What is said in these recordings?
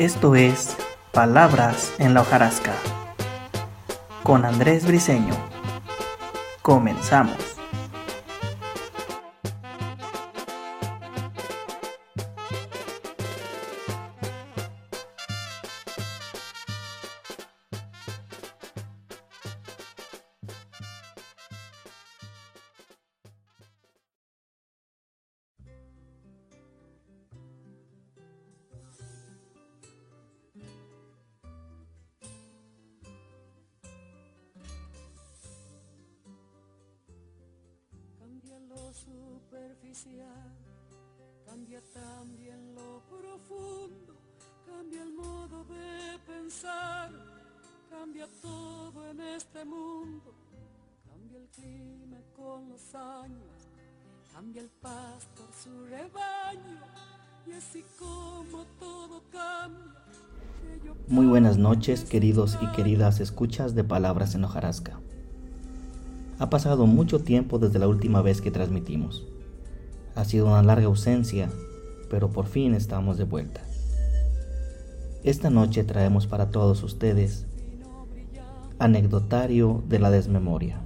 Esto es Palabras en la hojarasca con Andrés Briseño. Comenzamos. Superficial, cambia también lo profundo, cambia el modo de pensar, cambia todo en este mundo, cambia el clima con los años, cambia el pastor su rebaño, y así como todo cambia. Muy buenas noches, queridos y queridas escuchas de Palabras en Hojarasca. Ha pasado mucho tiempo desde la última vez que transmitimos. Ha sido una larga ausencia, pero por fin estamos de vuelta. Esta noche traemos para todos ustedes Anecdotario de la Desmemoria.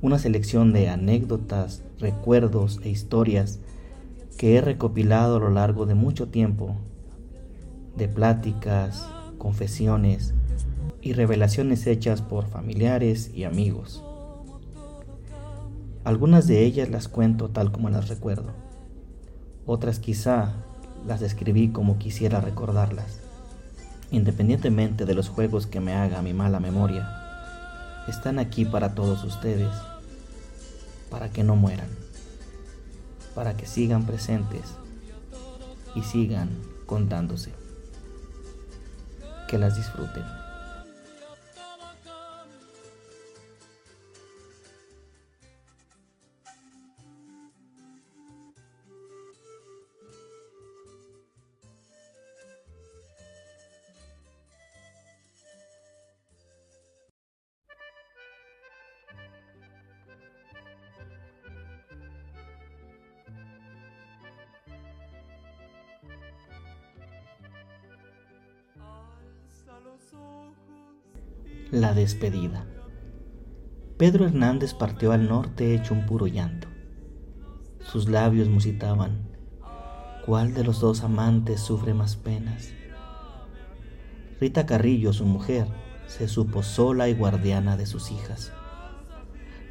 Una selección de anécdotas, recuerdos e historias que he recopilado a lo largo de mucho tiempo, de pláticas, confesiones y revelaciones hechas por familiares y amigos. Algunas de ellas las cuento tal como las recuerdo. Otras quizá las escribí como quisiera recordarlas. Independientemente de los juegos que me haga mi mala memoria, están aquí para todos ustedes, para que no mueran, para que sigan presentes y sigan contándose. Que las disfruten. La despedida. Pedro Hernández partió al norte hecho un puro llanto. Sus labios musitaban. ¿Cuál de los dos amantes sufre más penas? Rita Carrillo, su mujer, se supo sola y guardiana de sus hijas.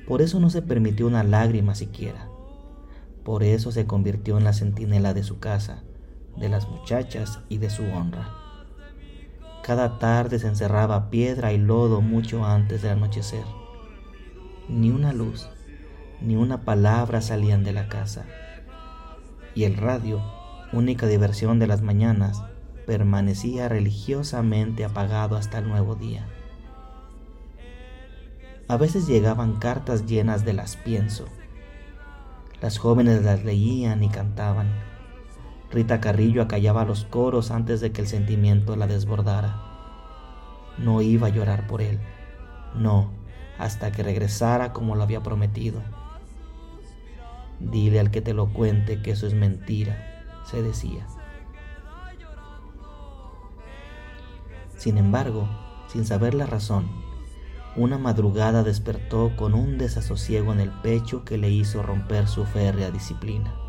Por eso no se permitió una lágrima siquiera. Por eso se convirtió en la centinela de su casa, de las muchachas y de su honra. Cada tarde se encerraba piedra y lodo mucho antes del anochecer. Ni una luz, ni una palabra salían de la casa. Y el radio, única diversión de las mañanas, permanecía religiosamente apagado hasta el nuevo día. A veces llegaban cartas llenas de las pienso. Las jóvenes las leían y cantaban Rita Carrillo acallaba los coros antes de que el sentimiento la desbordara. No iba a llorar por él, no, hasta que regresara como lo había prometido. Dile al que te lo cuente que eso es mentira, se decía. Sin embargo, sin saber la razón, una madrugada despertó con un desasosiego en el pecho que le hizo romper su férrea disciplina.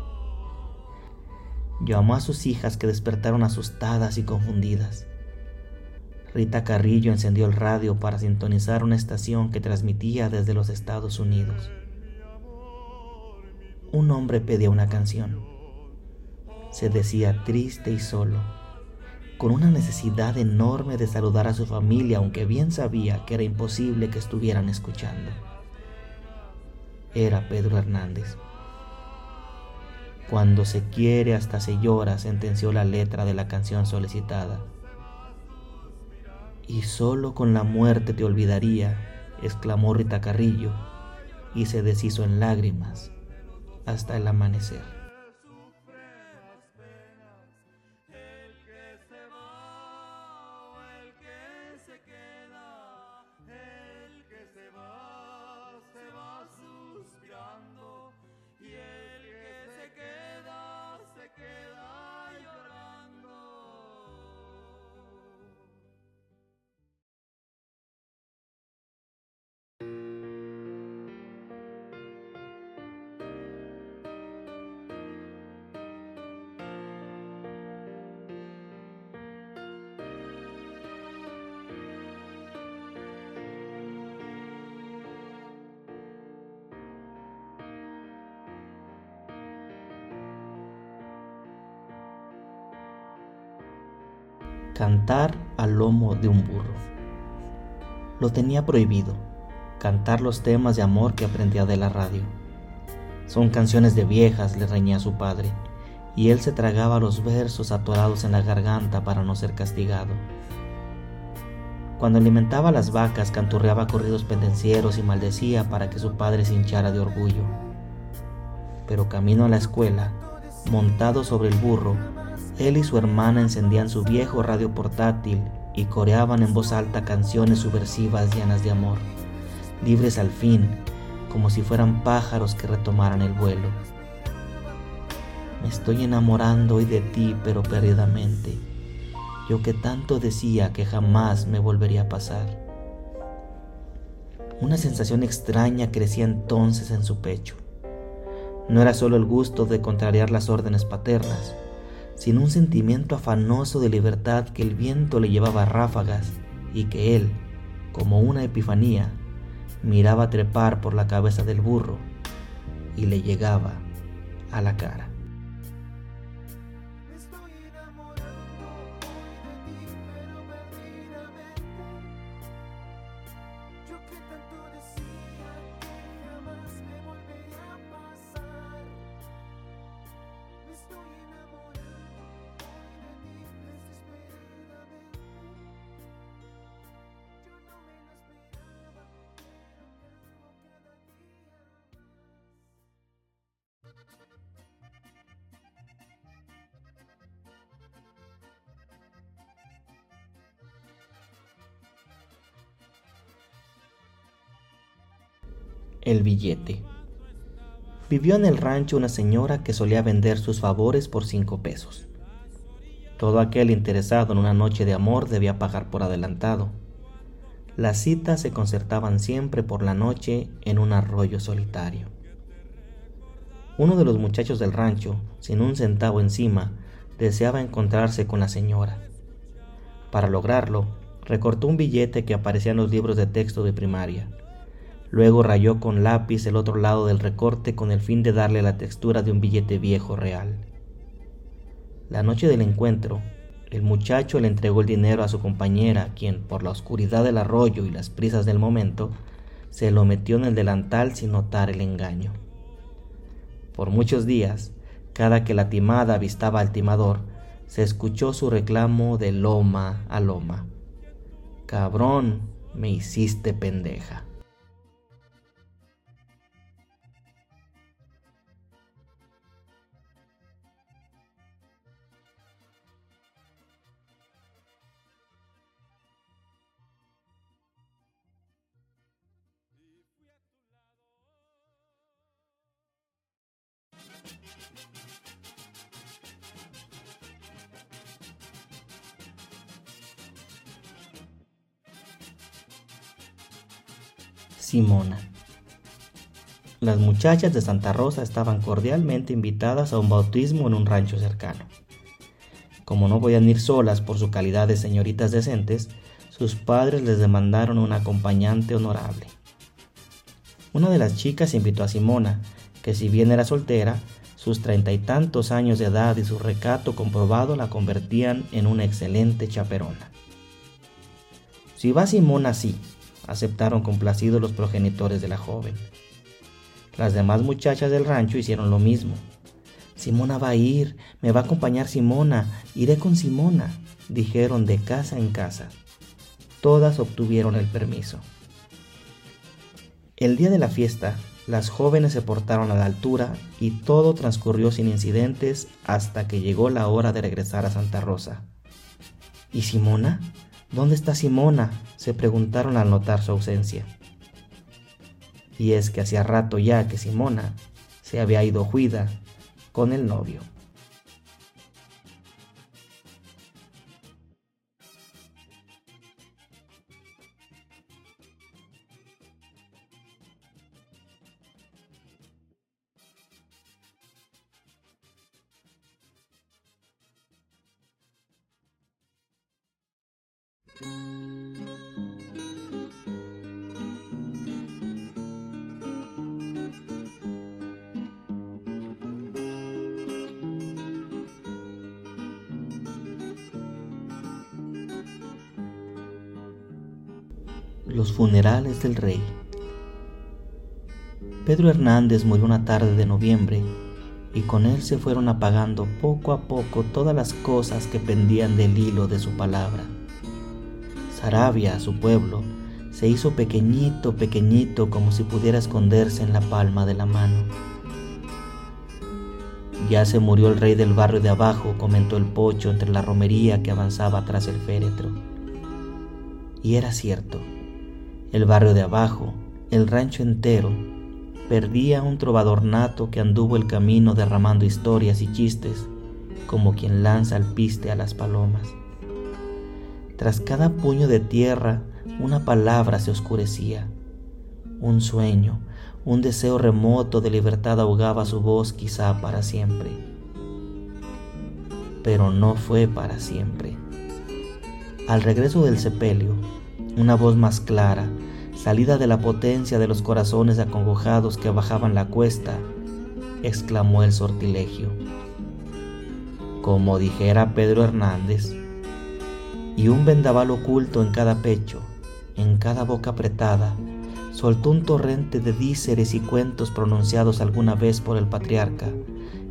Llamó a sus hijas que despertaron asustadas y confundidas. Rita Carrillo encendió el radio para sintonizar una estación que transmitía desde los Estados Unidos. Un hombre pedía una canción. Se decía triste y solo, con una necesidad enorme de saludar a su familia, aunque bien sabía que era imposible que estuvieran escuchando. Era Pedro Hernández. Cuando se quiere hasta se llora, sentenció la letra de la canción solicitada. Y solo con la muerte te olvidaría, exclamó Rita Carrillo, y se deshizo en lágrimas hasta el amanecer. Cantar al lomo de un burro. Lo tenía prohibido, cantar los temas de amor que aprendía de la radio. Son canciones de viejas, le reñía su padre, y él se tragaba los versos atorados en la garganta para no ser castigado. Cuando alimentaba a las vacas, canturreaba corridos pendencieros y maldecía para que su padre se hinchara de orgullo. Pero camino a la escuela, montado sobre el burro, él y su hermana encendían su viejo radio portátil y coreaban en voz alta canciones subversivas llenas de amor, libres al fin, como si fueran pájaros que retomaran el vuelo. Me estoy enamorando hoy de ti, pero perdidamente, yo que tanto decía que jamás me volvería a pasar. Una sensación extraña crecía entonces en su pecho. No era solo el gusto de contrariar las órdenes paternas, sino un sentimiento afanoso de libertad que el viento le llevaba a ráfagas y que él, como una epifanía, miraba trepar por la cabeza del burro y le llegaba a la cara. El billete. Vivió en el rancho una señora que solía vender sus favores por cinco pesos. Todo aquel interesado en una noche de amor debía pagar por adelantado. Las citas se concertaban siempre por la noche en un arroyo solitario. Uno de los muchachos del rancho, sin un centavo encima, deseaba encontrarse con la señora. Para lograrlo, recortó un billete que aparecía en los libros de texto de primaria Luego rayó con lápiz el otro lado del recorte con el fin de darle la textura de un billete viejo real. La noche del encuentro, el muchacho le entregó el dinero a su compañera, quien, por la oscuridad del arroyo y las prisas del momento, se lo metió en el delantal sin notar el engaño. Por muchos días, cada que la timada avistaba al timador, se escuchó su reclamo de loma a loma. Cabrón, me hiciste pendeja. Simona. Las muchachas de Santa Rosa estaban cordialmente invitadas a un bautismo en un rancho cercano. Como no podían ir solas por su calidad de señoritas decentes, sus padres les demandaron un acompañante honorable. Una de las chicas invitó a Simona, que si bien era soltera, sus treinta y tantos años de edad y su recato comprobado la convertían en una excelente chaperona. Si va Simona sí, aceptaron complacidos los progenitores de la joven. Las demás muchachas del rancho hicieron lo mismo. Simona va a ir, me va a acompañar Simona, iré con Simona, dijeron de casa en casa. Todas obtuvieron el permiso. El día de la fiesta, las jóvenes se portaron a la altura y todo transcurrió sin incidentes hasta que llegó la hora de regresar a Santa Rosa. ¿Y Simona? ¿Dónde está Simona? se preguntaron al notar su ausencia. Y es que hacía rato ya que Simona se había ido juida con el novio. Los funerales del rey. Pedro Hernández murió una tarde de noviembre y con él se fueron apagando poco a poco todas las cosas que pendían del hilo de su palabra. Sarabia, su pueblo, se hizo pequeñito, pequeñito como si pudiera esconderse en la palma de la mano. Ya se murió el rey del barrio de abajo, comentó el pocho entre la romería que avanzaba tras el féretro. Y era cierto. El barrio de abajo, el rancho entero, perdía un trovador nato que anduvo el camino derramando historias y chistes, como quien lanza el piste a las palomas. Tras cada puño de tierra, una palabra se oscurecía. Un sueño, un deseo remoto de libertad ahogaba su voz quizá para siempre. Pero no fue para siempre. Al regreso del sepelio, una voz más clara, salida de la potencia de los corazones acongojados que bajaban la cuesta, exclamó el sortilegio. Como dijera Pedro Hernández, y un vendaval oculto en cada pecho, en cada boca apretada, soltó un torrente de díceres y cuentos pronunciados alguna vez por el patriarca,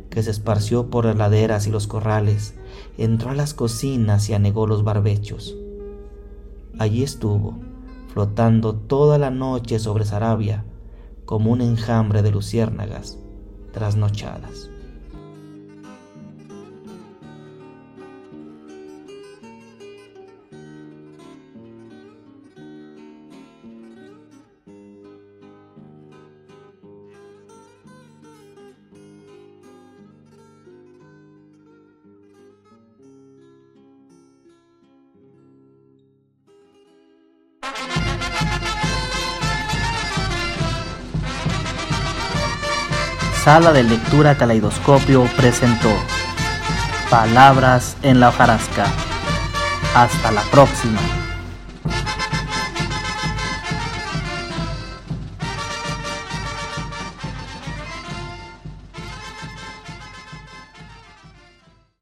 que se esparció por las laderas y los corrales, entró a las cocinas y anegó los barbechos. Allí estuvo, flotando toda la noche sobre Sarabia, como un enjambre de luciérnagas trasnochadas. Sala de Lectura Caleidoscopio presentó Palabras en la hojarasca. Hasta la próxima.